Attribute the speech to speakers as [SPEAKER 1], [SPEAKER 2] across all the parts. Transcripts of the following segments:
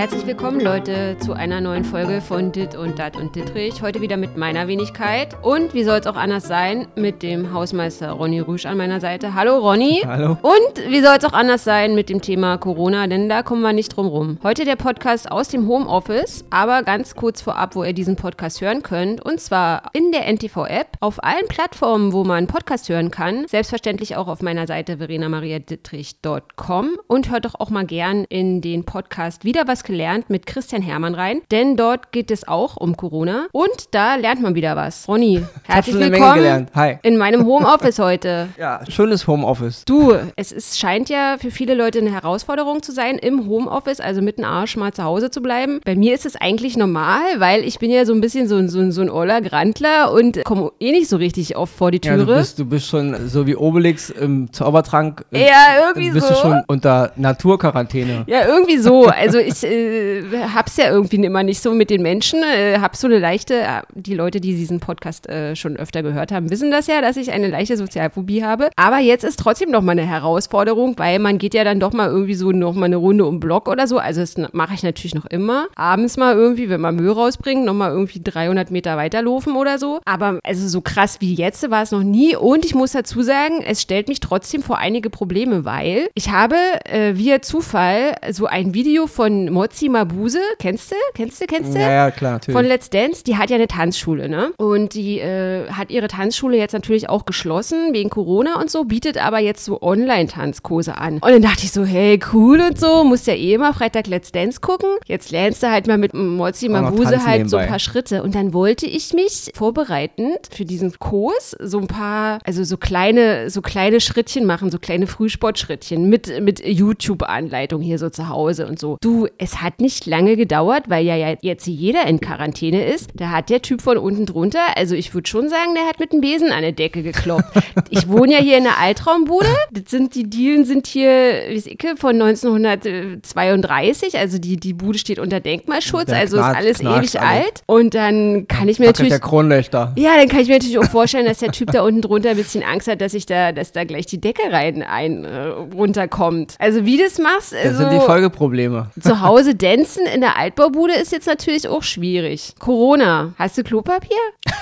[SPEAKER 1] Herzlich willkommen, Leute, zu einer neuen Folge von Dit und Dat und Dittrich. Heute wieder mit meiner Wenigkeit. Und wie soll es auch anders sein, mit dem Hausmeister Ronny Rüsch an meiner Seite. Hallo, Ronny.
[SPEAKER 2] Hallo.
[SPEAKER 1] Und wie soll es auch anders sein mit dem Thema Corona, denn da kommen wir nicht drum rum. Heute der Podcast aus dem Homeoffice, aber ganz kurz vorab, wo ihr diesen Podcast hören könnt. Und zwar in der NTV-App, auf allen Plattformen, wo man Podcast hören kann. Selbstverständlich auch auf meiner Seite verenamariadittrich.com. Und hört doch auch mal gern in den Podcast wieder was gelernt mit Christian Hermann rein, denn dort geht es auch um Corona und da lernt man wieder was. Ronny, herzlich
[SPEAKER 2] eine Menge
[SPEAKER 1] willkommen
[SPEAKER 2] gelernt. Hi.
[SPEAKER 1] in meinem Homeoffice heute.
[SPEAKER 2] Ja, schönes Homeoffice.
[SPEAKER 1] Du, es ist, scheint ja für viele Leute eine Herausforderung zu sein, im Homeoffice, also mit dem Arsch mal zu Hause zu bleiben. Bei mir ist es eigentlich normal, weil ich bin ja so ein bisschen so, ein- so, so ein Oller Grandler und komme eh nicht so richtig oft vor die
[SPEAKER 2] Ja,
[SPEAKER 1] Türe.
[SPEAKER 2] du, bist, du bist schon so wie Obelix im Zaubertrank.
[SPEAKER 1] Ja, irgendwie
[SPEAKER 2] bist
[SPEAKER 1] so.
[SPEAKER 2] du schon unter Naturquarantäne.
[SPEAKER 1] Ja, irgendwie so. Also ich äh, hab's ja irgendwie immer nicht so mit den Menschen. Äh, hab so eine leichte, äh, die Leute, die diesen Podcast äh, schon öfter gehört haben, wissen das ja, dass ich eine leichte Sozialphobie habe. Aber jetzt ist trotzdem noch mal eine Herausforderung, weil man geht ja dann doch mal irgendwie so noch mal eine Runde um Block oder so. Also das mache ich natürlich noch immer. Abends mal irgendwie, wenn man Müll rausbringt, noch mal irgendwie 300 Meter weiterlaufen oder so. Aber also so krass wie jetzt war es noch nie. Und ich muss dazu sagen, es stellt mich trotzdem vor einige Probleme, weil ich habe äh, via Zufall so ein Video von Mozi Mabuse, kennst du? Kennst du? Kennst du?
[SPEAKER 2] Ja, ja, klar, natürlich.
[SPEAKER 1] Von Let's Dance, die hat ja eine Tanzschule, ne? Und die äh, hat ihre Tanzschule jetzt natürlich auch geschlossen wegen Corona und so, bietet aber jetzt so Online-Tanzkurse an. Und dann dachte ich so, hey, cool und so, musst ja eh immer Freitag Let's Dance gucken. Jetzt lernst du halt mal mit Mozi Mabuse halt so ein
[SPEAKER 2] nebenbei.
[SPEAKER 1] paar Schritte. Und dann wollte ich mich vorbereitend für diesen Kurs so ein paar, also so kleine, so kleine Schrittchen machen, so kleine Frühsportschrittchen mit, mit YouTube-Anleitung hier so zu Hause und so. Du, es hat nicht lange gedauert, weil ja jetzt jeder in Quarantäne ist. Da hat der Typ von unten drunter, also ich würde schon sagen, der hat mit dem Besen an der Decke gekloppt. ich wohne ja hier in einer Altraumbude. Das sind, die Dielen sind hier, wie ich, von 1932. Also die, die Bude steht unter Denkmalschutz,
[SPEAKER 2] Der
[SPEAKER 1] also ist
[SPEAKER 2] knarzt-
[SPEAKER 1] alles ewig
[SPEAKER 2] alles.
[SPEAKER 1] alt. Und dann kann ich mir natürlich
[SPEAKER 2] der Kronleuchter.
[SPEAKER 1] ja, dann kann ich mir natürlich auch vorstellen, dass der Typ da unten drunter ein bisschen Angst hat, dass ich da, dass da gleich die Decke rein ein äh, runterkommt. Also wie das machst,
[SPEAKER 2] Das
[SPEAKER 1] also
[SPEAKER 2] sind die Folgeprobleme.
[SPEAKER 1] zu Hause dancen in der Altbaubude ist jetzt natürlich auch schwierig. Corona, hast du Klopapier?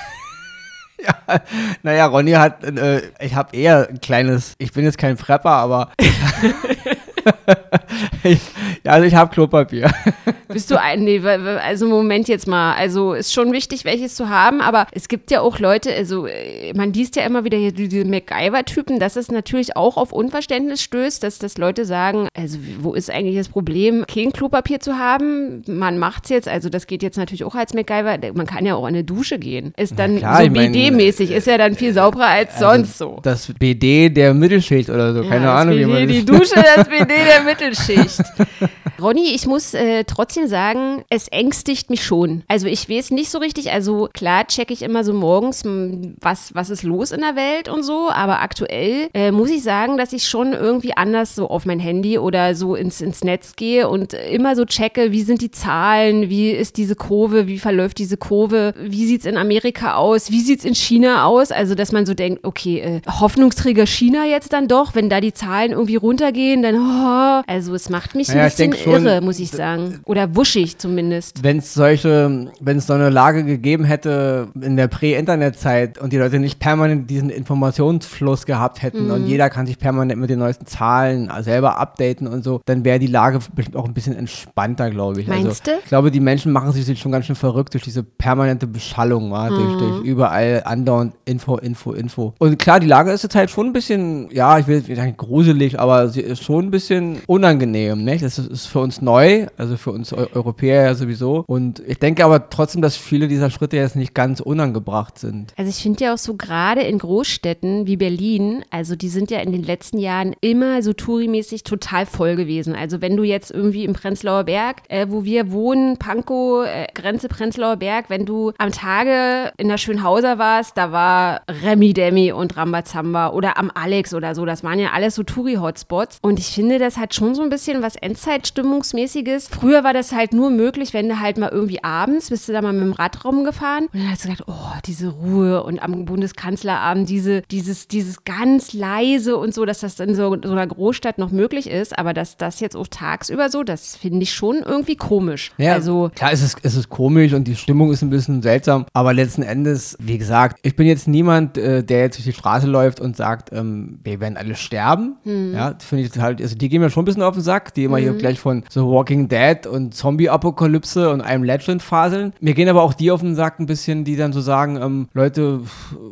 [SPEAKER 2] Naja, Ronny hat, äh, ich habe eher ein kleines, ich bin jetzt kein Prepper, aber ich, also ich habe Klopapier.
[SPEAKER 1] Bist du ein, nee, also Moment jetzt mal, also ist schon wichtig, welches zu haben, aber es gibt ja auch Leute, also äh, man liest ja immer wieder hier diese MacGyver-Typen, dass es natürlich auch auf Unverständnis stößt, dass, dass Leute sagen, also wo ist eigentlich das Problem, kein Klopapier zu haben? Man macht's jetzt, also das geht jetzt natürlich auch als MacGyver, man kann ja auch in eine Dusche gehen. Ist dann
[SPEAKER 2] klar,
[SPEAKER 1] so BD-mäßig, ist ja dann viel sauberer als sonst so.
[SPEAKER 2] Das BD der Mittelschicht oder so, keine
[SPEAKER 1] Ja, das
[SPEAKER 2] Ahnung, wie
[SPEAKER 1] BD,
[SPEAKER 2] man
[SPEAKER 1] Die
[SPEAKER 2] das
[SPEAKER 1] Dusche, das BD der Mittelschicht. Ronny, ich muss äh, trotzdem sagen, es ängstigt mich schon. Also ich weiß nicht so richtig, also klar checke ich immer so morgens, m, was, was ist los in der Welt und so, aber aktuell äh, muss ich sagen, dass ich schon irgendwie anders so auf mein Handy oder so ins, ins Netz gehe und immer so checke, wie sind die Zahlen, wie ist diese Kurve, wie verläuft diese Kurve, wie sieht es in Amerika aus, wie sieht es in China aus, also dass man so denkt, okay, äh, Hoffnungsträger China jetzt dann doch, wenn da die Zahlen irgendwie runtergehen, dann, oh, also es macht mich
[SPEAKER 2] Naja,
[SPEAKER 1] ein bisschen
[SPEAKER 2] schon,
[SPEAKER 1] irre, muss ich sagen. Oder wuschig zumindest.
[SPEAKER 2] wenn es solche, wenn es so eine Lage gegeben hätte in der Prä-Internet-Zeit und die Leute nicht permanent diesen Informationsfluss gehabt hätten
[SPEAKER 1] Mhm.
[SPEAKER 2] und jeder kann sich permanent mit den neuesten Zahlen selber updaten und so, dann wäre die Lage bestimmt auch ein bisschen entspannter, glaube ich.
[SPEAKER 1] Meinst
[SPEAKER 2] also,
[SPEAKER 1] du?
[SPEAKER 2] Ich glaube, die Menschen machen sich schon ganz schön verrückt durch diese permanente Beschallung, wa? durch,
[SPEAKER 1] Mhm.
[SPEAKER 2] durch überall andauernd Info, Info, Info. Und klar, die Lage ist jetzt halt schon ein bisschen, ja, ich will nicht sagen gruselig, aber sie ist schon ein bisschen unangenehm, ne? Das ist, ist für uns neu, also für uns Eu Europäer ja sowieso. Und ich denke aber trotzdem, dass viele dieser Schritte jetzt nicht ganz unangebracht sind.
[SPEAKER 1] Also ich finde ja auch so gerade in Großstädten wie Berlin, also die sind ja in den letzten Jahren immer so tourimäßig total voll gewesen. Also wenn du jetzt irgendwie im Prenzlauer Berg, äh, wo wir wohnen, Pankow, äh, Grenze Prenzlauer Berg, wenn du am Tage in der Schönhauser warst, da war Remi Demi und Rambazamba oder am Alex oder so. Das waren ja alles so Touri-Hotspots. Und ich finde, das hat schon so ein bisschen was Endzeitstimmung Stimmungsmäßiges. Früher war das halt nur möglich, wenn du halt mal irgendwie abends, bist du da mal mit dem Rad rumgefahren und dann hast du gedacht, oh, diese Ruhe und am Bundeskanzlerabend diese, dieses, dieses ganz leise und so, dass das in so, so einer Großstadt noch möglich ist, aber dass das jetzt auch tagsüber so, das finde ich schon irgendwie komisch.
[SPEAKER 2] Ja,
[SPEAKER 1] also,
[SPEAKER 2] klar, es ist, es ist komisch und die Stimmung ist ein bisschen seltsam, aber letzten Endes, wie gesagt, ich bin jetzt niemand, äh, der jetzt durch die Straße läuft und sagt, ähm, wir werden alle sterben.
[SPEAKER 1] Hm.
[SPEAKER 2] Ja, finde ich halt, also die gehen mir schon ein bisschen auf den Sack, die immer hier gleich von so Walking Dead und Zombie-Apokalypse und einem Legend faseln. Mir gehen aber auch die auf den Sack ein bisschen, die dann so sagen, ähm, Leute,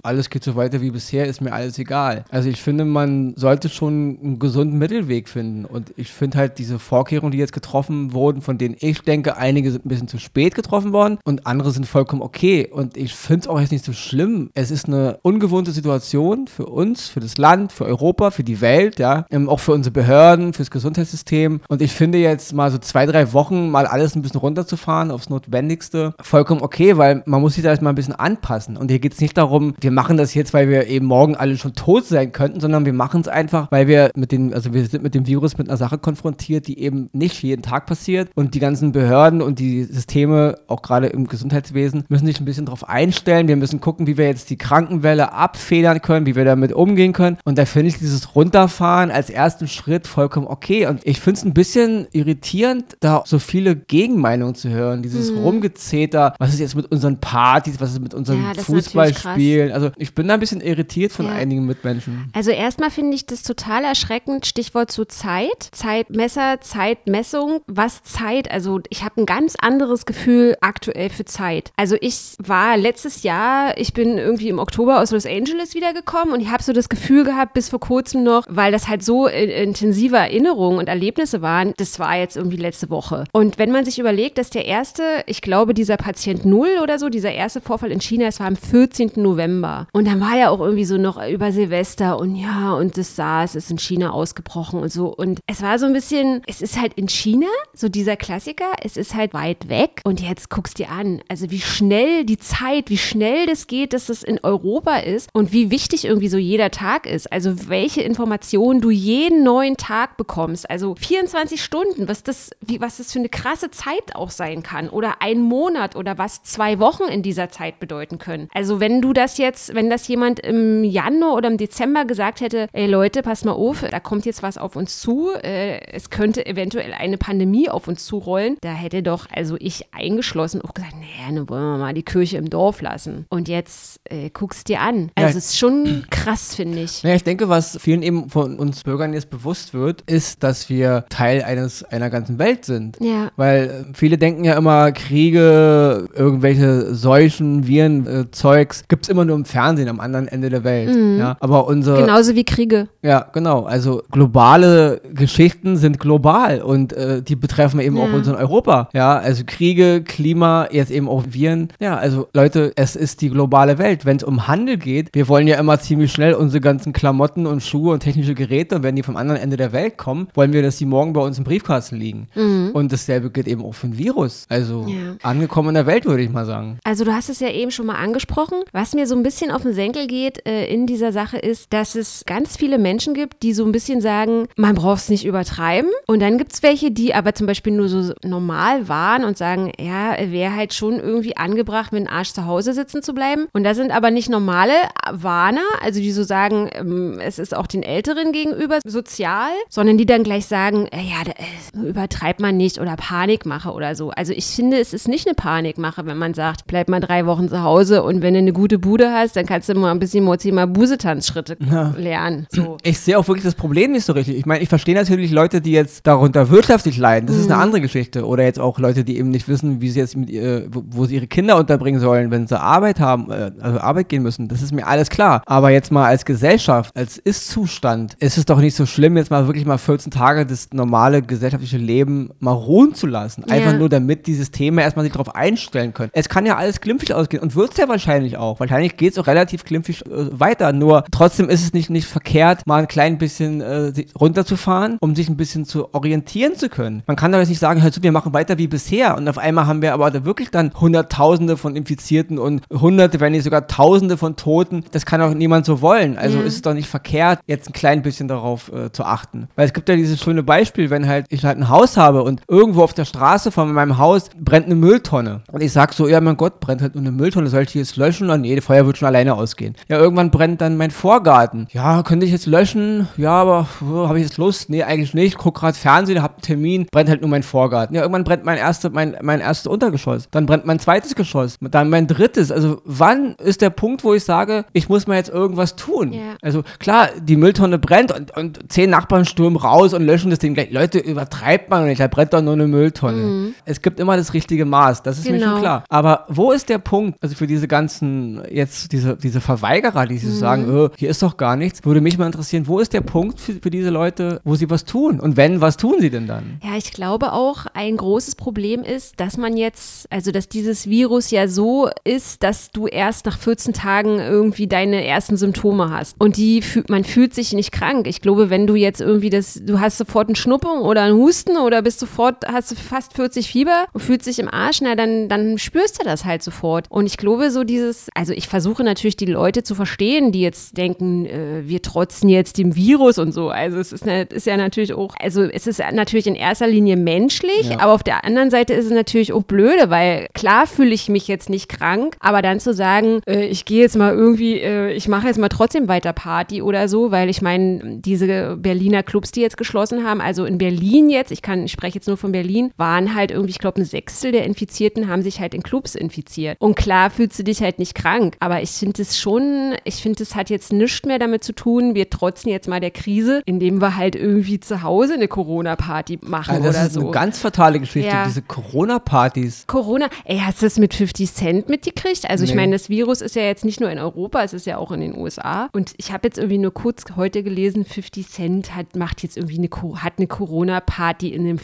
[SPEAKER 2] alles geht so weiter wie bisher, ist mir alles egal. Also ich finde, man sollte schon einen gesunden Mittelweg finden und ich finde halt diese Vorkehrungen, die jetzt getroffen wurden, von denen ich denke, einige sind ein bisschen zu spät getroffen worden und andere sind vollkommen okay und ich finde es auch jetzt nicht so schlimm. Es ist eine ungewohnte Situation für uns, für das Land, für Europa, für die Welt, ja, ähm, auch für unsere Behörden, fürs Gesundheitssystem und ich finde jetzt mal so zwei, drei Wochen mal alles ein bisschen runterzufahren aufs Notwendigste vollkommen okay, weil man muss sich da erstmal ein bisschen anpassen und hier geht es nicht darum, wir machen das jetzt, weil wir eben morgen alle schon tot sein könnten, sondern wir machen es einfach, weil wir mit den, also wir sind mit dem Virus mit einer Sache konfrontiert, die eben nicht jeden Tag passiert und die ganzen Behörden und die Systeme, auch gerade im Gesundheitswesen, müssen sich ein bisschen darauf einstellen. Wir müssen gucken, wie wir jetzt die Krankenwelle abfedern können, wie wir damit umgehen können. Und da finde ich dieses Runterfahren als ersten Schritt vollkommen okay. Und ich finde es ein bisschen irritierend, da so viele Gegenmeinungen zu hören. Dieses
[SPEAKER 1] Mhm.
[SPEAKER 2] Rumgezeter, was ist jetzt mit unseren Partys, was ist mit unseren
[SPEAKER 1] Ja,
[SPEAKER 2] Fußballspielen. Also ich bin da ein bisschen irritiert von
[SPEAKER 1] Ja.
[SPEAKER 2] einigen Mitmenschen.
[SPEAKER 1] Also erstmal finde ich das total erschreckend, Stichwort zu Zeit, Zeitmesser, Zeitmessung, was Zeit, also ich habe ein ganz anderes Gefühl aktuell für Zeit. Also ich war letztes Jahr, ich bin irgendwie im Oktober aus Los Angeles wiedergekommen und ich habe so das Gefühl gehabt, bis vor kurzem noch, weil das halt so äh, intensive Erinnerungen und Erlebnisse waren, das war jetzt irgendwie letzte Woche. Und wenn man sich überlegt, dass der erste, ich glaube, dieser Patient Null oder so, dieser erste Vorfall in China, es war am 14. November. Und dann war ja auch irgendwie so noch über Silvester und ja, und das SARS ist in China ausgebrochen und so. Und es war so ein bisschen, es ist halt in China, so dieser Klassiker, es ist halt weit weg. Und jetzt guckst dir an, also wie schnell die Zeit, wie schnell das geht, dass das in Europa ist und wie wichtig irgendwie so jeder Tag ist. Also welche Informationen du jeden neuen Tag bekommst. Also 24 Stunden, was das, wie, was das für eine krasse Zeit auch sein kann. Oder ein Monat oder was zwei Wochen in dieser Zeit bedeuten können. Also wenn du das jetzt, wenn das jemand im Januar oder im Dezember gesagt hätte, ey Leute, passt mal auf, da kommt jetzt was auf uns zu, äh, es könnte eventuell eine Pandemie auf uns zurollen, da hätte doch, also ich eingeschlossen, auch gesagt, naja, dann wollen wir mal die Kirche im Dorf lassen. Und jetzt äh, guckst dir an.
[SPEAKER 2] Ja.
[SPEAKER 1] Also es ist schon krass, finde ich.
[SPEAKER 2] Naja, ich denke, was vielen eben von uns Bürgern jetzt bewusst wird, ist, dass wir Teil eines einer ganzen Welt sind.
[SPEAKER 1] Ja.
[SPEAKER 2] Weil äh, viele denken ja immer, Kriege, irgendwelche Seuchen, Viren, äh, Zeugs, gibt es immer nur im Fernsehen am anderen Ende der Welt. Ja, aber unsere,
[SPEAKER 1] Genauso wie Kriege.
[SPEAKER 2] ja, genau. Also globale Geschichten sind global und äh, die betreffen eben auch
[SPEAKER 1] Ja.
[SPEAKER 2] uns in Europa. Ja, also Kriege, Klima, jetzt eben auch Viren. Ja, also Leute, es ist die globale Welt. Wenn es um Handel geht, wir wollen ja immer ziemlich schnell unsere ganzen Klamotten und Schuhe und technische Geräte, und wenn die vom anderen Ende der Welt kommen, wollen wir, dass die morgen bei uns im Briefkasten liegen. Und dasselbe gilt eben auch für ein Virus. Also
[SPEAKER 1] Mhm. Ja.
[SPEAKER 2] angekommen in der Welt, würde ich mal sagen.
[SPEAKER 1] Also du hast es ja eben schon mal angesprochen. Was mir so ein bisschen auf den Senkel geht äh, in dieser Sache ist, dass es ganz viele Menschen gibt, die so ein bisschen sagen, man braucht es nicht übertreiben. Und dann gibt es welche, die aber zum Beispiel nur so normal waren und sagen, ja, wäre halt schon irgendwie angebracht, mit dem Arsch zu Hause sitzen zu bleiben. Und da sind aber nicht normale Warner, also die so sagen, ähm, es ist auch den Älteren gegenüber sozial, sondern die dann gleich sagen, äh, ja, da, äh, übertreibt man nicht oder Panikmache oder so. Also ich finde, es ist nicht eine Panikmache, wenn man sagt, bleib mal drei Wochen zu Hause und wenn du eine gute Bude hast, dann kannst du mal ein bisschen Mozi mal Busetanzschritte lernen. So.
[SPEAKER 2] Ich sehe auch wirklich das Problem nicht so richtig. Ich meine, ich verstehe natürlich Leute, die jetzt darunter wirtschaftlich leiden. Das ist eine andere Geschichte. Oder jetzt auch Leute, die eben nicht wissen, wie sie jetzt mit ihr, wo, sie ihre Kinder unterbringen sollen, wenn sie Arbeit haben, äh, also Arbeit gehen müssen. Das ist mir alles klar. Aber jetzt mal als Gesellschaft, als Ist-Zustand, ist es doch nicht so schlimm, jetzt mal wirklich mal 14 Tage das normale gesellschaftliche Leben mal ruhen zu lassen. Einfach
[SPEAKER 1] Ja.
[SPEAKER 2] nur, damit die Systeme erstmal sich darauf einstellen können. Es kann ja alles glimpflich ausgehen und wird es ja wahrscheinlich auch. Wahrscheinlich geht es auch relativ glimpflich äh, weiter. Nur trotzdem ist es nicht, nicht verkehrt, mal ein klein bisschen äh, runterzufahren, um sich ein bisschen zu orientieren zu können. Man kann doch jetzt nicht sagen, hör zu, wir machen weiter wie bisher. Und auf einmal haben wir aber da wirklich dann Hunderttausende von Infizierten und Hunderte, wenn nicht sogar Tausende von Toten. Das kann auch niemand so wollen. Also
[SPEAKER 1] Ja.
[SPEAKER 2] ist es doch nicht verkehrt, jetzt ein klein bisschen darauf äh, zu achten. Weil es gibt ja dieses schöne Beispiel, wenn halt, ich halt ein Haus habe und irgendwo auf der Straße von meinem Haus brennt eine Mülltonne. Und ich sag so, ja mein Gott, brennt halt nur eine Mülltonne, soll ich die jetzt löschen? Und nee, die Feuer wird schon alleine ausgehen. Ja, irgendwann brennt dann mein Vorgarten. Ja, könnte ich jetzt löschen? Ja, aber oh, habe ich jetzt Lust? Nee, eigentlich nicht. Guck gerade Fernsehen, hab einen Termin, brennt halt nur mein Vorgarten. Ja, irgendwann brennt mein erste, mein, mein erstes Untergeschoss. Dann brennt mein zweites Geschoss. Dann mein drittes. Also wann ist der Punkt, wo ich sage, ich muss mal jetzt irgendwas tun? Ja. Also klar, die Mülltonne brennt und, und zehn Nachbarn stürmen raus und löschen das Ding gleich. Leute, übertreibt man nicht, da brennt doch nur eine Mülltonne. Mhm. Es gibt immer das richtige Maß, das ist genau. mir schon genau. klar. Aber wo ist der Punkt, also für diese ganzen, jetzt diese, diese Verweigerer, die mhm. sagen, oh, hier ist doch gar nichts, würde mich mal interessieren, wo ist der Punkt für, für diese Leute, wo sie was tun? Und wenn, was tun sie denn dann?
[SPEAKER 1] Ja, ich glaube auch, ein großes Problem ist, dass man jetzt, also dass dieses Virus ja so ist, dass du erst nach 14 Tagen irgendwie deine ersten Symptome hast. Und die, man fühlt sich nicht krank. Ich glaube, wenn du jetzt irgendwie das, du hast sofort einen Schnuppung oder einen Husten oder bist sofort, hast du fast 40 Fieber und fühlst dich im Arsch, na dann, dann spürst du das halt sofort. Und ich glaube, so dieses, also ich versuche natürlich die Leute zu verstehen, die jetzt denken, äh, wir trotzen jetzt dem Virus und so. Also es ist, eine, ist ja natürlich auch, also es ist natürlich in erster Linie menschlich, ja. aber auf der anderen Seite ist es natürlich auch blöde, weil klar fühle ich mich jetzt nicht krank, aber dann zu sagen, äh, ich gehe jetzt mal irgendwie, äh, ich mache jetzt mal trotzdem weiter Party oder so, weil ich meine, diese Berliner Clubs, die jetzt geschlossen haben, also in Berlin jetzt, ich kann, ich spreche jetzt nur von Berlin, waren halt irgendwie, ich glaube, ein Sechstel der Infizierten haben sich halt in Clubs infiziert. Und klar fühlst du dich halt nicht krank, aber ich finde es schon, ich finde, es hat jetzt nichts mehr damit zu tun, wir trotzen jetzt mal der Krise, indem wir halt irgendwie zu Hause eine Corona-Party machen also
[SPEAKER 2] oder
[SPEAKER 1] so.
[SPEAKER 2] Das ist eine ganz fatale Geschichte, ja. diese Corona-Partys.
[SPEAKER 1] Corona, ey, hast du das mit 50 Cent mitgekriegt? Also nee. ich meine, das Virus ist ja jetzt nicht nur in Europa, es ist ja auch in den USA. Und ich habe jetzt irgendwie nur kurz heute gelesen, 50 Cent hat, macht jetzt irgendwie eine, hat eine Corona-Party in einem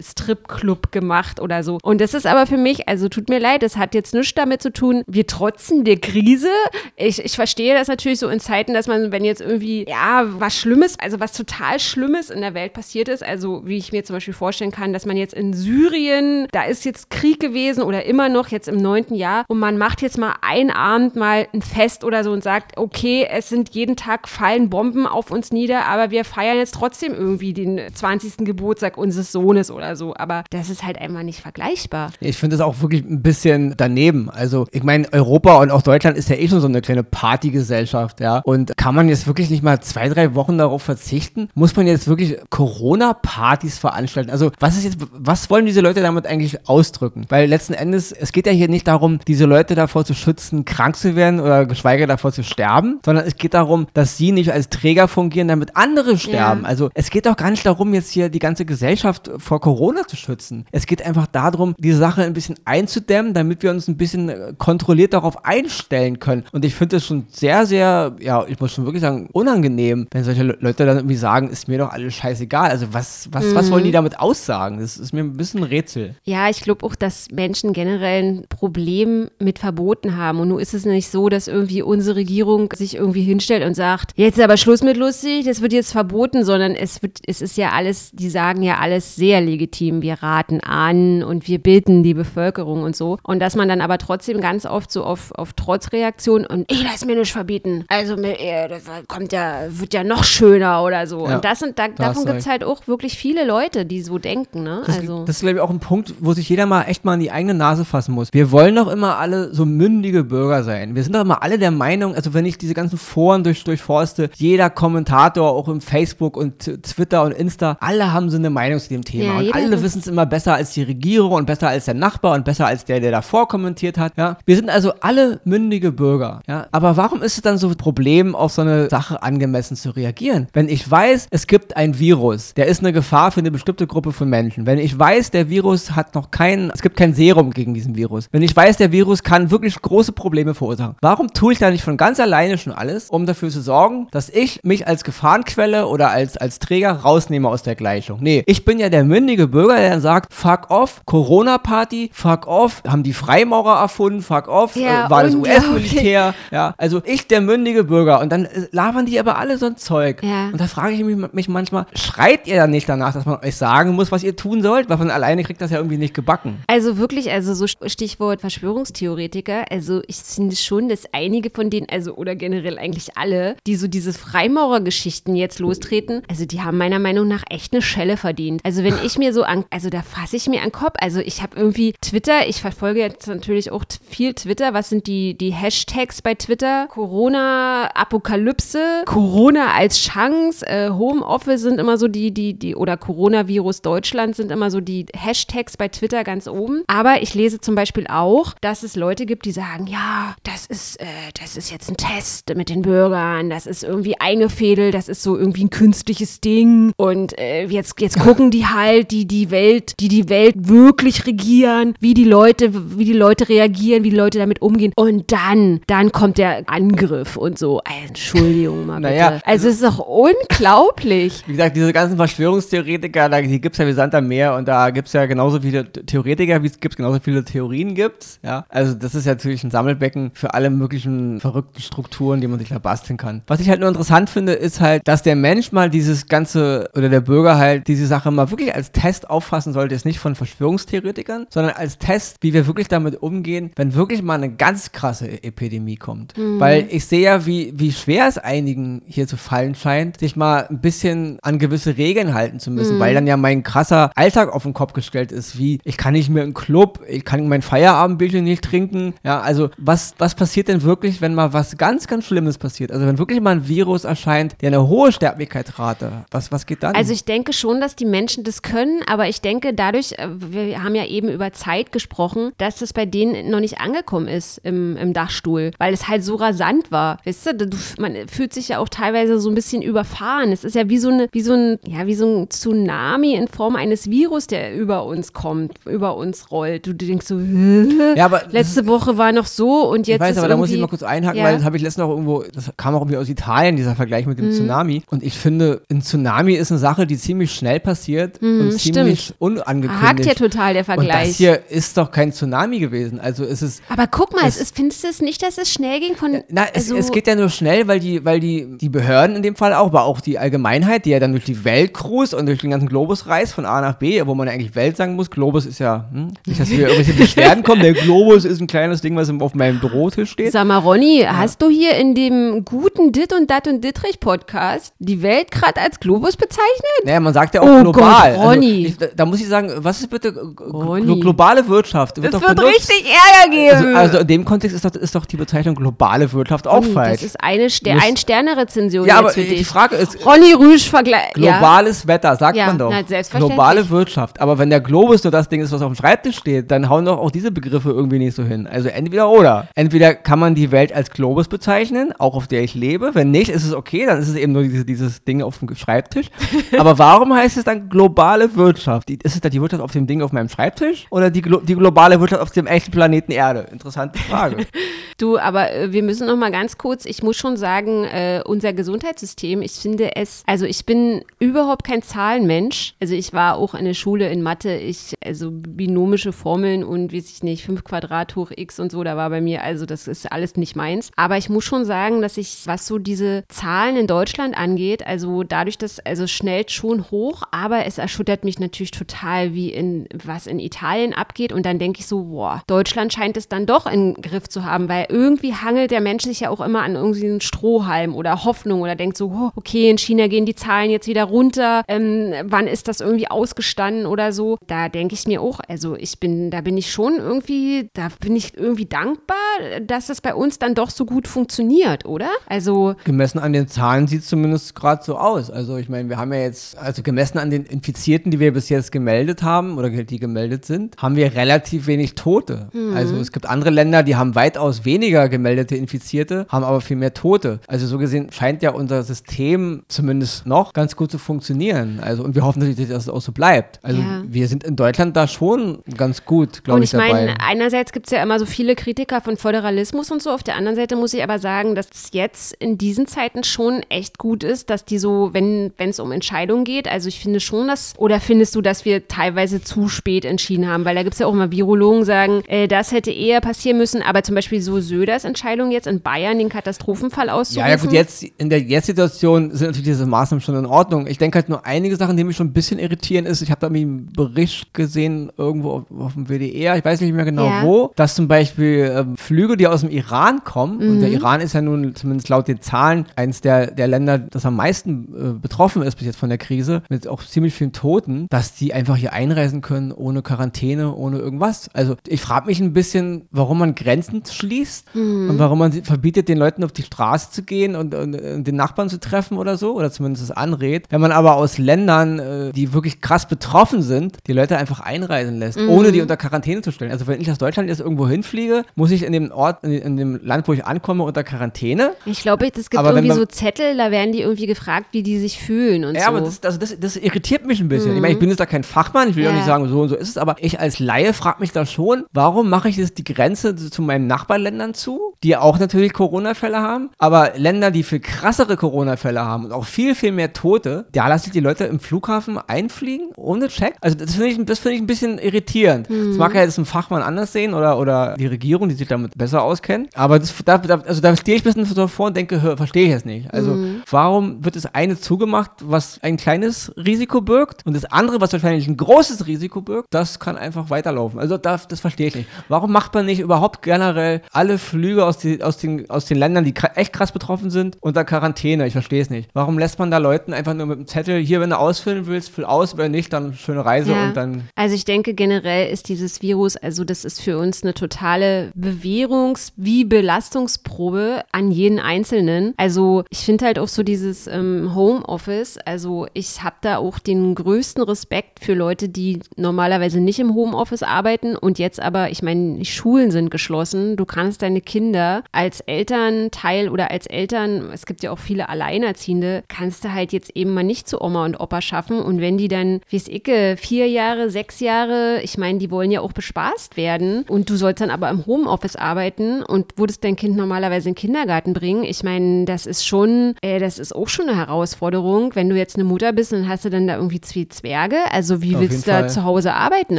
[SPEAKER 1] Stripclub gemacht oder so. Und das ist aber für mich, also tut mir leid, das hat jetzt nichts damit zu tun, wir trotzen der Krise. Ich, ich verstehe das natürlich so in Zeiten, dass man, wenn jetzt irgendwie, ja, was Schlimmes, also was total Schlimmes in der Welt passiert ist, also wie ich mir zum Beispiel vorstellen kann, dass man jetzt in Syrien, da ist jetzt Krieg gewesen oder immer noch jetzt im neunten Jahr und man macht jetzt mal ein Abend mal ein Fest oder so und sagt, okay, es sind jeden Tag fallen Bomben auf uns nieder, aber wir feiern jetzt trotzdem irgendwie den 20. Geburtstag unseres Sohnes oder so. Aber das ist halt einfach nicht vergleichbar.
[SPEAKER 2] Ich finde das auch wirklich ein bisschen daneben. Also, ich meine, Europa und auch Deutschland ist ja eh schon so eine kleine Partygesellschaft, ja. Und kann man jetzt wirklich nicht mal zwei, drei Wochen darauf verzichten? Muss man jetzt wirklich Corona-Partys veranstalten? Also, was ist jetzt, was wollen diese Leute damit eigentlich ausdrücken? Weil letzten Endes, es geht ja hier nicht darum, diese Leute davor zu schützen, krank zu werden oder geschweige davor zu sterben, sondern es geht darum, dass sie nicht als Träger fungieren, damit andere sterben. Ja. Also, es geht auch gar nicht darum, jetzt hier die ganze Gesellschaft vor Corona zu schützen. Es geht einfach darum, diese Sache ein bisschen einzudämmen, damit wir uns ein bisschen äh, kontrolliert darauf einstellen können. Und ich finde es schon sehr, sehr, ja, ich muss schon wirklich sagen, unangenehm, wenn solche Leute dann irgendwie sagen, ist mir doch alles scheißegal. Also was, was, mhm. was wollen die damit aussagen? Das ist mir ein bisschen ein Rätsel.
[SPEAKER 1] Ja, ich glaube auch, dass Menschen generell ein Problem mit Verboten haben. Und nun ist es nicht so, dass irgendwie unsere Regierung sich irgendwie hinstellt und sagt, jetzt ist aber Schluss mit lustig, das wird jetzt verboten, sondern es wird, es ist ja alles, die sagen ja alles sehr legitim. Wir raten an und wir bitten die Bevölkerung und so. Und dass man dann aber trotzdem ganz oft so auf, auf Trotzreaktion und ich lasse mir nicht verbieten. Also äh, das kommt ja, wird ja noch schöner oder so. Ja, und das sind, da, davon gibt es halt auch wirklich viele Leute, die so denken. Ne?
[SPEAKER 2] Das,
[SPEAKER 1] also.
[SPEAKER 2] das ist, glaube ich, auch ein Punkt, wo sich jeder mal echt mal in die eigene Nase fassen muss. Wir wollen doch immer alle so mündige Bürger sein. Wir sind doch immer alle der Meinung, also wenn ich diese ganzen Foren durch, durchforste, jeder Kommentator, auch im Facebook und Twitter und Insta, alle haben so eine Meinung zu dem Thema. Ja, und alle wissen es immer besser als die Regierung und besser als der Nachbar und besser als der, der davor kommentiert hat. Ja? Wir sind also alle mündige Bürger. Ja? Aber warum ist es dann so ein Problem, auf so eine Sache angemessen zu reagieren? Wenn ich weiß, es gibt ein Virus, der ist eine Gefahr für eine bestimmte Gruppe von Menschen. Wenn ich weiß, der Virus hat noch kein, es gibt kein Serum gegen diesen Virus. Wenn ich weiß, der Virus kann wirklich große Probleme verursachen. Warum tue ich da nicht von ganz alleine schon alles, um dafür zu sorgen, dass ich mich als Gefahrenquelle oder als, als Träger rausnehme aus der Gleichung? Nee, ich bin ja der mündige Bürger, der dann sagt, fuck off, Corona-Party, fuck off, haben die Freimaurer erfunden, fuck off, ja, äh, war das US-Militär, ja. Also ich, der mündige Bürger. Und dann äh, labern die aber alle so ein Zeug. Ja. Und da frage ich mich, mich manchmal, schreit ihr dann nicht danach, dass man euch sagen muss, was ihr tun sollt? Weil von alleine kriegt das ja irgendwie nicht gebacken.
[SPEAKER 1] Also wirklich, also so Stichwort Verschwörungstheoretiker, also ich finde schon, dass einige von denen, also oder generell eigentlich alle, die so diese Freimaurergeschichten jetzt lostreten, also die haben meiner Meinung nach echt eine Schelle verdient. Also wenn ich mir so an, also da fasse ich mir an den Kopf. Also ich habe irgendwie Twitter, ich verfolge jetzt natürlich auch viel Twitter. Was sind die, die Hashtags bei Twitter? Corona-Apokalypse, Corona als Chance, äh, Homeoffice sind immer so die, die, die, oder Coronavirus Deutschland sind immer so die Hashtags bei Twitter ganz oben. Aber ich lese zum Beispiel auch, dass es Leute gibt, die sagen, ja, das ist, äh, das ist jetzt ein Test mit den Bürgern, das ist irgendwie eingefädelt, das ist so irgendwie ein künstliches Ding und äh, jetzt, jetzt gucken die halt, die die Welt, die die Welt wirklich regieren, wie die Leute, wie die Leute reagieren, wie die Leute damit umgehen und dann, dann kommt der Angriff und so. Entschuldigung mal bitte.
[SPEAKER 2] Naja,
[SPEAKER 1] also es ist doch unglaublich.
[SPEAKER 2] Wie gesagt, diese ganzen Verschwörungstheoretiker, da, die gibt es ja wie Sand am Meer und da gibt es ja genauso viele Theoretiker, wie es gibt, genauso viele Theorien gibt Ja? Also das ist ja natürlich ein Sammelbecken für alle möglichen verrückten Strukturen, die man sich da basteln kann. Was ich halt nur interessant finde, ist halt, dass der Mensch mal dieses ganze, oder der Bürger halt diese Sache mal wirklich als Test auffassen sollte, ist nicht von Verschwörungstheoretikern, sondern als Test, wie wir wirklich damit umgehen, wenn wirklich mal eine ganz krasse Epidemie kommt. Mhm. Weil ich sehe ja, wie, wie schwer es einigen hier zu fallen scheint, sich mal ein bisschen an gewisse Regeln halten zu müssen, mhm. weil dann ja mein krasser Alltag auf den Kopf gestellt ist, wie ich kann nicht mehr im Club, ich kann mein Feierabendbildchen nicht trinken. Ja, also was, was passiert denn wirklich, wenn mal was ganz, ganz Schlimmes passiert? Also wenn wirklich mal ein Virus erscheint, der eine hohe Sterblichkeitsrate, was, was geht dann?
[SPEAKER 1] Also ich denke schon, dass die Menschen das können, aber ich denke dadurch, äh, wir haben ja eben über Zeit gesprochen, dass das bei denen noch nicht angekommen ist im, im Dachstuhl, weil es halt so rasant war. Weißt du, man fühlt sich ja auch teilweise so ein bisschen überfahren. Es ist ja wie so eine, wie so ein, ja, wie so ein Tsunami in Form eines Virus, der über uns kommt, über uns rollt. Du denkst so, ja, aber letzte Woche war noch so und jetzt
[SPEAKER 2] ich weiß, aber da muss ich mal kurz einhaken, ja. weil das habe ich letztens noch irgendwo, das kam auch irgendwie aus Italien, dieser Vergleich mit dem mhm. Tsunami. Und ich finde, ein Tsunami ist eine Sache, die ziemlich schnell passiert mhm, und ziemlich stimmt. unangekündigt.
[SPEAKER 1] Hakt ja total der Vergleich.
[SPEAKER 2] Und das hier ist doch kein Tsunami gewesen. Also es ist.
[SPEAKER 1] Aber guck mal, es, es ist, findest du es nicht, dass es schnell ging von.
[SPEAKER 2] Na, es, also es geht ja nur schnell, weil die, weil die, die Behörden in dem Fall auch, aber auch die Allgemeinheit, die ja dann durch die Welt cruist und durch den ganzen Globus reist, von A nach B, wo man eigentlich Welt sagen muss. Globus ist ja, hm, nicht, dass wir irgendwelche Beschwerden kommen. Der Globus ist ein kleines Ding, was auf meinem Bürotisch steht.
[SPEAKER 1] Sag mal, Ronny, ja. hast du hier in dem guten Dit und Dat und Dittrich Podcast die Welt gerade als Globus bezeichnet?
[SPEAKER 2] Naja, man sagt ja auch oh global. Gott, Ronny. Also, ich, da muss ich sagen, was ist bitte Ronny. globale Wirtschaft?
[SPEAKER 1] Wird das wird benutzt? richtig Ärger geben.
[SPEAKER 2] Also, also, in dem Kontext ist doch, ist doch die Bezeichnung globale Wirtschaft auch Ronny, falsch.
[SPEAKER 1] Das ist eine Ster Ein-Sterne-Rezension.
[SPEAKER 2] Ja, aber die Frage ist.
[SPEAKER 1] Ronny Rüsch vergleicht.
[SPEAKER 2] Globales ja. Wetter, sagt ja, man doch. Na, globale Wirtschaft. Aber wenn der Globus nur das Ding ist, was auf dem Schreibtisch steht, dann hauen doch auch diese Begriffe irgendwie nicht so hin. Also entweder oder. Entweder kann man die Welt als Globus bezeichnen, auch auf der ich lebe. Wenn nicht, ist es okay, dann ist es eben nur diese, dieses Ding auf dem Schreibtisch. Aber warum heißt es dann globale Wirtschaft? ist es da die Wirtschaft auf dem Ding auf meinem Schreibtisch oder die, die globale Wirtschaft auf dem echten Planeten Erde? Interessante Frage.
[SPEAKER 1] du, aber äh, wir müssen noch mal ganz kurz, ich muss schon sagen, äh, unser Gesundheitssystem, ich finde es, also ich bin überhaupt kein Zahlenmensch. Also ich war auch in der Schule in Mathe, ich, also binomische Formeln und wie ich nicht, 5 Quadrat hoch x und so, da war bei mir, also das ist alles nicht meins. Aber ich muss schon sagen, dass ich, was so diese Zahlen in Deutschland angeht, also dadurch, dass, also schnellt schon hoch, aber es erschüttert mich natürlich total, wie in, was in Italien abgeht. Und dann denke ich so, boah, Deutschland scheint es dann doch im Griff zu haben, weil irgendwie hangelt der Mensch sich ja auch immer an irgendwie einen Strohhalm oder Hoffnung oder denkt so, oh, okay, in China gehen die Zahlen jetzt wieder runter, ähm, wann ist das irgendwie ausgestanden oder so. Da denke ich mir auch, also ich bin, da bin ich schon irgendwie, da bin ich irgendwie dankbar, dass es bei uns dann doch so gut funktioniert, oder? Also
[SPEAKER 2] gemessen an den Zahlen sieht es zumindest gerade so aus. Also ich meine, wir haben ja jetzt, also gemessen an den Infizierten, die wir bis jetzt gemeldet haben oder die gemeldet sind, haben wir relativ wenig Tote. Mhm. Also es gibt andere Länder, die haben weitaus weniger gemeldete Infizierte, haben aber viel mehr Tote. Also so gesehen scheint ja unser System zumindest noch ganz gut zu funktionieren. Also und wir hoffen natürlich, dass es auch so bleibt. Also ja. wir sind in Deutschland da schon ganz gut, glaube ich, dabei. Und ich meine,
[SPEAKER 1] einerseits gibt es ja immer so viele Kritiker von Föderalismus und so. Auf der anderen Seite muss ich aber sagen, dass es jetzt in diesen Zeiten schon echt gut ist, dass die so, wenn es um Entscheidungen geht, also ich finde schon, dass, oder findest du, dass wir teilweise zu spät entschieden haben? Weil da gibt es ja auch immer Virologen, sagen, äh, das hätte eher passieren müssen, aber zum Beispiel so Söders Entscheidung jetzt in Bayern, den Katastrophenfall auszurufen.
[SPEAKER 2] Ja, ja gut, jetzt in der Jetzt-Situation sind natürlich diese Maßnahmen schon in Ordnung. Ich denke halt nur einige Sachen, die mich schon ein bisschen irritieren, ist, ich habe da einen Bericht gesehen, irgendwo auf, auf, dem WDR, ich weiß nicht mehr genau ja. wo, dass zum Beispiel ähm, Flüge, die aus dem Iran kommen, mhm. und der mhm. Iran ist ja nun zumindest laut den Zahlen eines der, der Länder, das am meisten äh, betroffen ist bis jetzt von der Krise, mit mit auch ziemlich vielen Toten, dass die einfach hier einreisen können ohne Quarantäne, ohne irgendwas. Also ich frage mich ein bisschen, warum man Grenzen schließt mhm. und warum man verbietet, den Leuten auf die Straße zu gehen und, und, und, den Nachbarn zu treffen oder so, oder zumindest es anrät. Wenn man aber aus Ländern, äh, die wirklich krass betroffen sind, die Leute einfach einreisen lässt, mhm. ohne die unter Quarantäne zu stellen. Also wenn ich aus Deutschland jetzt irgendwo hinfliege, muss ich in dem Ort, in, dem Land, wo ich ankomme, unter Quarantäne.
[SPEAKER 1] Ich glaube, es gibt aber irgendwie man, so Zettel, da werden die irgendwie gefragt, wie die sich fühlen und
[SPEAKER 2] ja,
[SPEAKER 1] so.
[SPEAKER 2] aber das, also das, das irritiert mich ein bisschen. Mhm. Ich meine, ich bin jetzt da kein Fachmann, ich will ja nicht sagen, so und so ist es, aber ich als Laie frage mich da schon, warum mache ich jetzt die Grenze zu meinen Nachbarländern zu, die auch natürlich Corona-Fälle haben, aber Länder, die viel krassere Corona-Fälle haben und auch viel, viel mehr Tote, da lasse ich die Leute im Flughafen einfliegen, ohne Check. Also das finde ich, find ich ein bisschen irritierend. Mhm. Das mag ja jetzt ein Fachmann anders sehen oder, oder die Regierung, die sich damit besser auskennt, aber das, da, da, also da stehe ich ein bisschen davor und denke, verstehe ich jetzt nicht. Also mhm. Warum wird das eine zugemacht, was ein kleines Risiko birgt und das andere, was wahrscheinlich ein großes Risiko birgt, das kann einfach weiterlaufen. Also das, das verstehe ich nicht. Warum macht man nicht überhaupt generell alle Flüge aus, die, aus, den, aus den Ländern, die echt krass betroffen sind, unter Quarantäne? Ich verstehe es nicht. Warum lässt man da Leuten einfach nur mit dem Zettel, hier, wenn du ausfüllen willst, füll aus, wenn nicht, dann schöne Reise ja. und dann.
[SPEAKER 1] Also ich denke generell ist dieses Virus, also das ist für uns eine totale Bewährungs- wie Belastungsprobe an jeden Einzelnen. Also ich finde halt auch so dieses ähm, Homeoffice, also ich habe da auch den größten Respekt für Leute, die normalerweise nicht im Homeoffice arbeiten und jetzt aber, ich meine, die Schulen sind geschlossen. Du kannst deine Kinder als Elternteil oder als Eltern, es gibt ja auch viele Alleinerziehende, kannst du halt jetzt eben mal nicht zu Oma und Opa schaffen. Und wenn die dann, wie es icke, vier Jahre, sechs Jahre, ich meine, die wollen ja auch bespaßt werden und du sollst dann aber im Homeoffice arbeiten und würdest dein Kind normalerweise in den Kindergarten bringen. Ich meine, das ist schon, äh, das ist auch schon eine Herausforderung. Wenn du jetzt eine Mutter bist, dann hast du dann da irgendwie zwei Zwerge. Also wie Auf willst du da zu Hause arbeiten?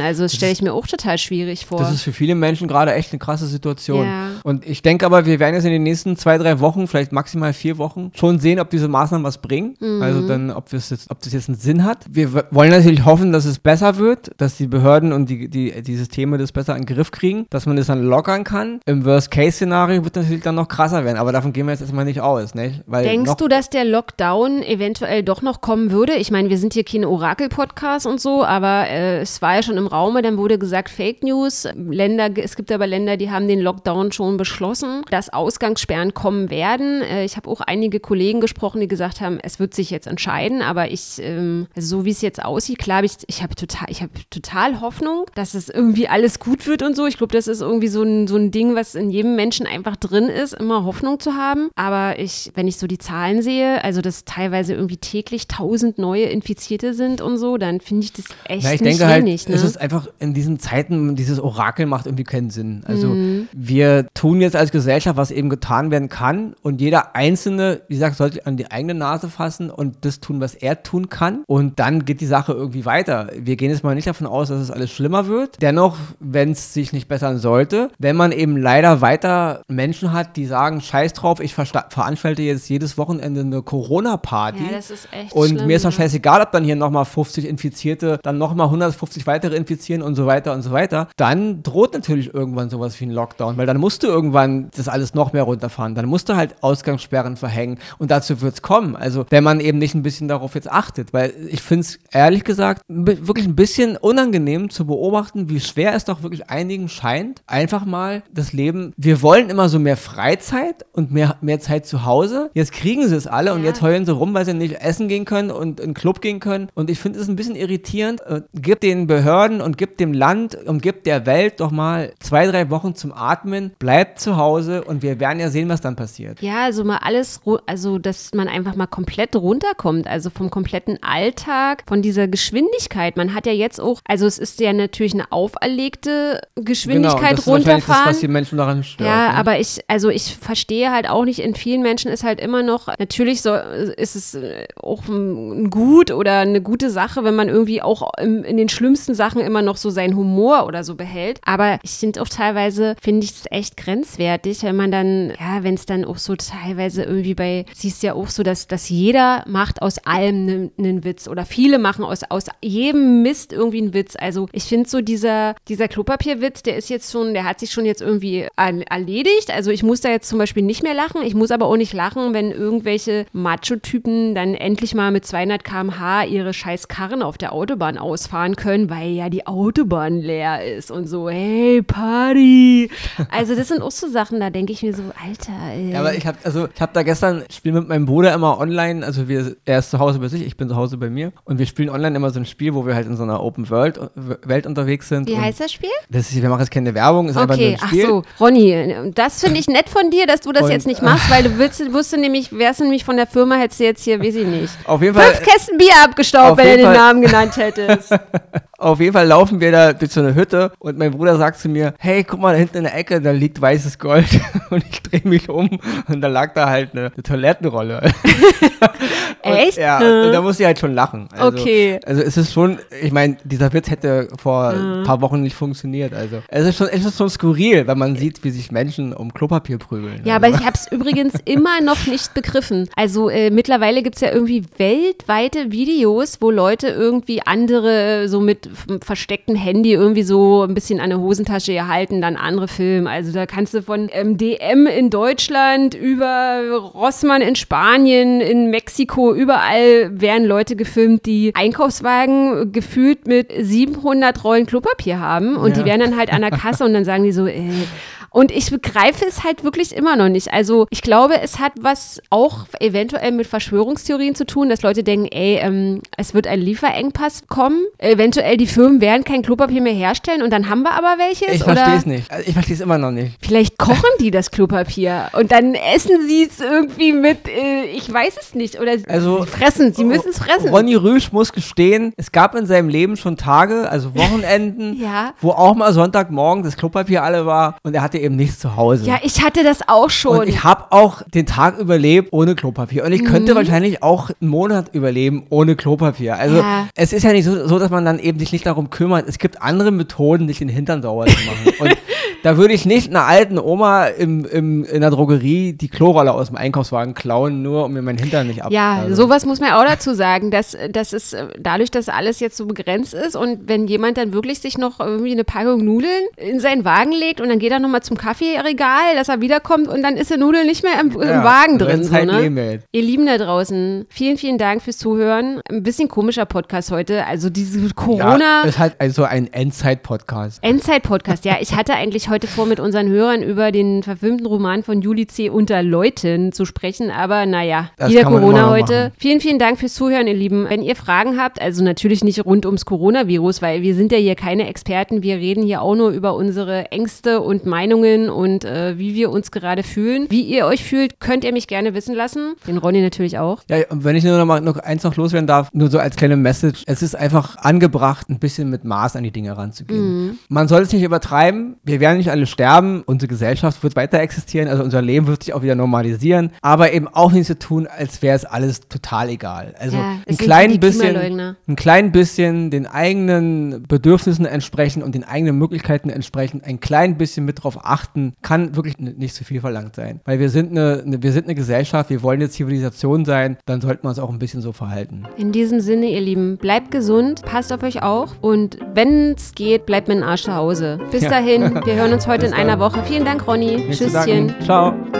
[SPEAKER 1] Also das stelle ich mir auch total schwierig vor.
[SPEAKER 2] Das ist für viele Menschen gerade echt eine krasse Situation. Ja. Und ich denke aber, wir werden jetzt in den nächsten zwei, drei Wochen, vielleicht maximal vier Wochen, schon sehen, ob diese Maßnahmen was bringen. Mhm. Also dann, ob, jetzt, ob das jetzt einen Sinn hat. Wir wollen natürlich hoffen, dass es besser wird, dass die Behörden und die, die, die Systeme das besser in den Griff kriegen, dass man das dann lockern kann. Im Worst-Case-Szenario wird natürlich dann noch krasser werden, aber davon gehen wir jetzt erstmal nicht aus. Nicht?
[SPEAKER 1] Weil Denkst du, dass der Lockdown eventuell doch noch kommen würde? Ich meine, wir sind hier kein Orakel-Podcast und so, aber äh, es war ja schon im Raume, dann wurde gesagt, Fake News. Länder, es gibt aber Länder, die haben den Lockdown schon beschlossen, dass Ausgangssperren kommen werden. Äh, ich habe auch einige Kollegen gesprochen, die gesagt haben, es wird sich jetzt entscheiden, aber ich, ähm, also so wie es jetzt aussieht, klar, ich, ich habe total, ich total Hoffnung, dass es irgendwie alles gut wird und so. Ich glaube, das ist irgendwie so ein, so ein Ding, was in jedem Menschen einfach drin ist, immer Hoffnung zu haben. Aber ich, wenn ich so die Zahlen sehe, also dass teilweise irgendwie täglich tausend neue Infizierte sind und so, dann finde ich das echt
[SPEAKER 2] ja, ich
[SPEAKER 1] nicht
[SPEAKER 2] denke wenig, halt, ne? es ist einfach in diesen Zeiten, dieses Orakel macht irgendwie keinen Sinn. Also mhm. wir tun jetzt als Gesellschaft, was eben getan werden kann und jeder Einzelne, wie gesagt, sollte an die eigene Nase fassen und das tun, was er tun kann und dann geht die Sache irgendwie weiter. Wir gehen jetzt mal nicht davon aus, dass es alles schlimmer wird. Dennoch, wenn es sich nicht bessern sollte, wenn man eben leider weiter Menschen hat, die sagen, scheiß drauf, ich veranstalte jetzt jedes Wochenende eine Corona-Party. Ja,
[SPEAKER 1] das ist echt
[SPEAKER 2] Und
[SPEAKER 1] schlimm,
[SPEAKER 2] mir ist doch scheißegal, ob dann hier nochmal 50 Infizierte, dann nochmal 150 weitere infizieren und so weiter und so weiter. Dann droht natürlich irgendwann sowas wie ein Lockdown, weil dann musst du irgendwann das alles noch mehr runterfahren. Dann musst du halt Ausgangssperren verhängen und dazu wird es kommen. Also, wenn man eben nicht ein bisschen darauf jetzt achtet, weil ich finde es ehrlich gesagt wirklich ein bisschen unangenehm zu beobachten, wie schwer es doch wirklich einigen scheint, einfach mal das Leben. Wir wollen immer so mehr Freizeit und mehr, mehr Zeit zu Hause. Jetzt kriegen sie es alle ja. und jetzt heulen sie rum, weil sie nicht essen gehen können und in den Club gehen können. Und ich finde es ein bisschen irritierend. Äh, gibt den Behörden und gibt dem Land und gibt der Welt doch mal zwei, drei Wochen zum Atmen. Bleibt zu Hause und wir werden ja sehen, was dann passiert.
[SPEAKER 1] Ja, also mal alles, also dass man einfach mal komplett runterkommt, also vom kompletten Alltag, von dieser Geschwindigkeit. Man hat ja jetzt auch, also es ist ja natürlich eine auferlegte Geschwindigkeit genau, das runterfahren. Ist das,
[SPEAKER 2] was die Menschen daran stört.
[SPEAKER 1] Ja, ne? aber ich, also ich verstehe halt auch nicht, in vielen Menschen ist halt immer noch, natürlich so, ist es äh, auch ein Gut oder eine gute Sache, wenn man irgendwie auch im, in den schlimmsten Sachen immer noch so seinen Humor oder so behält. Aber ich finde auch teilweise, finde ich es echt grenzwertig, wenn man dann, ja, wenn es dann auch so teilweise irgendwie bei, siehst ja auch so, dass, dass jeder macht aus allem einen ne, Witz oder viele machen aus, aus jedem Mist irgendwie einen Witz. Also ich finde so dieser, dieser Klopapierwitz, der ist jetzt schon, der hat sich schon jetzt irgendwie erledigt. Also ich muss da jetzt zum Beispiel nicht mehr lachen. Ich muss aber auch nicht lachen, wenn irgendwelche irgendwelche Macho-Typen dann endlich mal mit 200 km/h ihre scheiß Karren auf der Autobahn ausfahren können, weil ja die Autobahn leer ist und so, hey, Party. Also das sind auch so Sachen, da denke ich mir so, Alter, ey.
[SPEAKER 2] Ja, aber ich habe also ich habe da gestern spiele mit meinem Bruder immer online, also wir er ist zu Hause bei sich, ich bin zu Hause bei mir und wir spielen online immer so ein Spiel, wo wir halt in so einer Open World Welt unterwegs sind.
[SPEAKER 1] Wie heißt das Spiel?
[SPEAKER 2] Das ist, wir machen jetzt keine Werbung, ist einfach nur
[SPEAKER 1] Okay,
[SPEAKER 2] ein
[SPEAKER 1] ach
[SPEAKER 2] Spiel.
[SPEAKER 1] so, Ronny, das finde ich nett von dir, dass du das
[SPEAKER 2] Und-
[SPEAKER 1] jetzt nicht machst, weil du willst, wusste nämlich, wärst du nämlich von der Firma, hättest du jetzt hier, weiß ich nicht,
[SPEAKER 2] Auf jeden Fall
[SPEAKER 1] fünf Kästen Bier abgestaubt, wenn du den
[SPEAKER 2] Fall-
[SPEAKER 1] Namen genannt hättest.
[SPEAKER 2] Auf jeden Fall laufen wir da durch so eine Hütte und mein Bruder sagt zu mir, hey, guck mal, da hinten in der Ecke, da liegt weißes Gold. Und ich drehe mich um und da lag da halt eine, eine Toilettenrolle. Und,
[SPEAKER 1] Echt?
[SPEAKER 2] Ja, und da musste ich halt schon lachen. Also,
[SPEAKER 1] Okay.
[SPEAKER 2] Also es ist schon, ich meine, dieser Witz hätte vor ein paar Wochen nicht funktioniert. Also es ist schon, es ist schon skurril, wenn man sieht, wie sich Menschen um Klopapier prügeln.
[SPEAKER 1] Ja,
[SPEAKER 2] also.
[SPEAKER 1] aber ich habe es übrigens immer noch nicht begriffen. Also äh, mittlerweile gibt es ja irgendwie weltweite Videos, wo Leute irgendwie andere so mit verstecktem Handy irgendwie so ein bisschen an der Hosentasche erhalten, dann andere filmen. Also da kannst du von ähm, DM in Deutschland über Rossmann in Spanien, in Mexiko, überall werden Leute gefilmt, die Einkaufswagen gefühlt mit 700 Rollen Klopapier haben und
[SPEAKER 2] Ja.
[SPEAKER 1] die werden dann halt an der Kasse und dann sagen die so, äh, und ich begreife es halt wirklich immer noch nicht. Also ich glaube, es hat was auch eventuell mit Verschwörungstheorien zu tun, dass Leute denken, ey, ähm, es wird ein Lieferengpass kommen. Eventuell die Firmen werden kein Klopapier mehr herstellen und dann haben wir aber welches.
[SPEAKER 2] ich verstehe es nicht. Also ich verstehe es immer noch nicht.
[SPEAKER 1] Vielleicht kochen die das Klopapier und dann essen sie es irgendwie mit, äh, ich weiß es nicht. Oder
[SPEAKER 2] Also-
[SPEAKER 1] sie fressen, sie müssen es fressen.
[SPEAKER 2] Ronny Rüsch muss gestehen, es gab in seinem Leben schon Tage, also Wochenenden,
[SPEAKER 1] Ja.
[SPEAKER 2] wo auch mal Sonntagmorgen das Klopapier alle war und er hatte eben nichts zu Hause.
[SPEAKER 1] Ja, ich hatte das auch schon.
[SPEAKER 2] Und ich habe auch den Tag überlebt ohne Klopapier. Und ich könnte wahrscheinlich auch einen Monat überleben ohne Klopapier. Also
[SPEAKER 1] Ja.
[SPEAKER 2] es ist ja nicht so, so, dass man dann eben sich nicht darum kümmert. Es gibt andere Methoden, sich den Hintern sauber zu machen. Und da würde ich nicht einer alten Oma im, im, in der Drogerie die Klorolle aus dem Einkaufswagen klauen, nur um mir meinen Hintern nicht ab.
[SPEAKER 1] Ja,
[SPEAKER 2] also.
[SPEAKER 1] sowas muss man auch dazu sagen, dass, dass es äh, dadurch, dass alles jetzt so begrenzt ist und wenn jemand dann wirklich sich noch irgendwie eine Packung Nudeln in seinen Wagen legt und dann geht er nochmal zum Kaffeeregal, dass er wiederkommt und dann ist der Nudel nicht mehr im, im
[SPEAKER 2] Ja,
[SPEAKER 1] Wagen drin. So,
[SPEAKER 2] halt
[SPEAKER 1] ne? Ihr Lieben da draußen, vielen, vielen Dank fürs Zuhören. Ein bisschen komischer Podcast heute. Also diese Corona.
[SPEAKER 2] Ja, ist halt also ein Endzeit-Podcast.
[SPEAKER 1] Endzeit-Podcast, ja. Ich hatte eigentlich heute vor, mit unseren Hörern über den verfilmten Roman von Juli C. unter Leuten zu sprechen, aber naja,
[SPEAKER 2] Das
[SPEAKER 1] wieder Corona heute.
[SPEAKER 2] machen.
[SPEAKER 1] Vielen, vielen Dank fürs Zuhören, ihr Lieben. Wenn ihr Fragen habt, also natürlich nicht rund ums Coronavirus, weil wir sind ja hier keine Experten, wir reden hier auch nur über unsere Ängste und Meinungen und äh, wie wir uns gerade fühlen. Wie ihr euch fühlt, könnt ihr mich gerne wissen lassen. Den Ronny natürlich auch.
[SPEAKER 2] Ja, und wenn ich nur noch mal noch eins noch loswerden darf, nur so als kleine Message, es ist einfach angebracht, ein bisschen mit Maß an die Dinge ranzugehen. Man soll es nicht übertreiben, wir werden nicht alle sterben, unsere Gesellschaft wird weiter existieren, also unser Leben wird sich auch wieder normalisieren, aber eben auch nicht so tun, als wäre es alles total egal. Also
[SPEAKER 1] Ja,
[SPEAKER 2] ein klein bisschen, ein klein bisschen den eigenen Bedürfnissen entsprechen und den eigenen Möglichkeiten entsprechen, ein klein bisschen mit drauf achten, kann wirklich nicht zu viel verlangt sein. Weil wir sind eine, eine, wir sind eine Gesellschaft, wir wollen eine Zivilisation sein, dann sollten wir uns auch ein bisschen so verhalten.
[SPEAKER 1] In diesem Sinne, ihr Lieben, bleibt gesund, passt auf euch auf und wenn es geht, bleibt mit dem Arsch zu Hause. Bis
[SPEAKER 2] Ja.
[SPEAKER 1] dahin, wir hören uns heute
[SPEAKER 2] Bis
[SPEAKER 1] in einer. Woche. Vielen Dank, Ronny.
[SPEAKER 2] Nichts zu
[SPEAKER 1] Tschüsschen.
[SPEAKER 2] Ciao.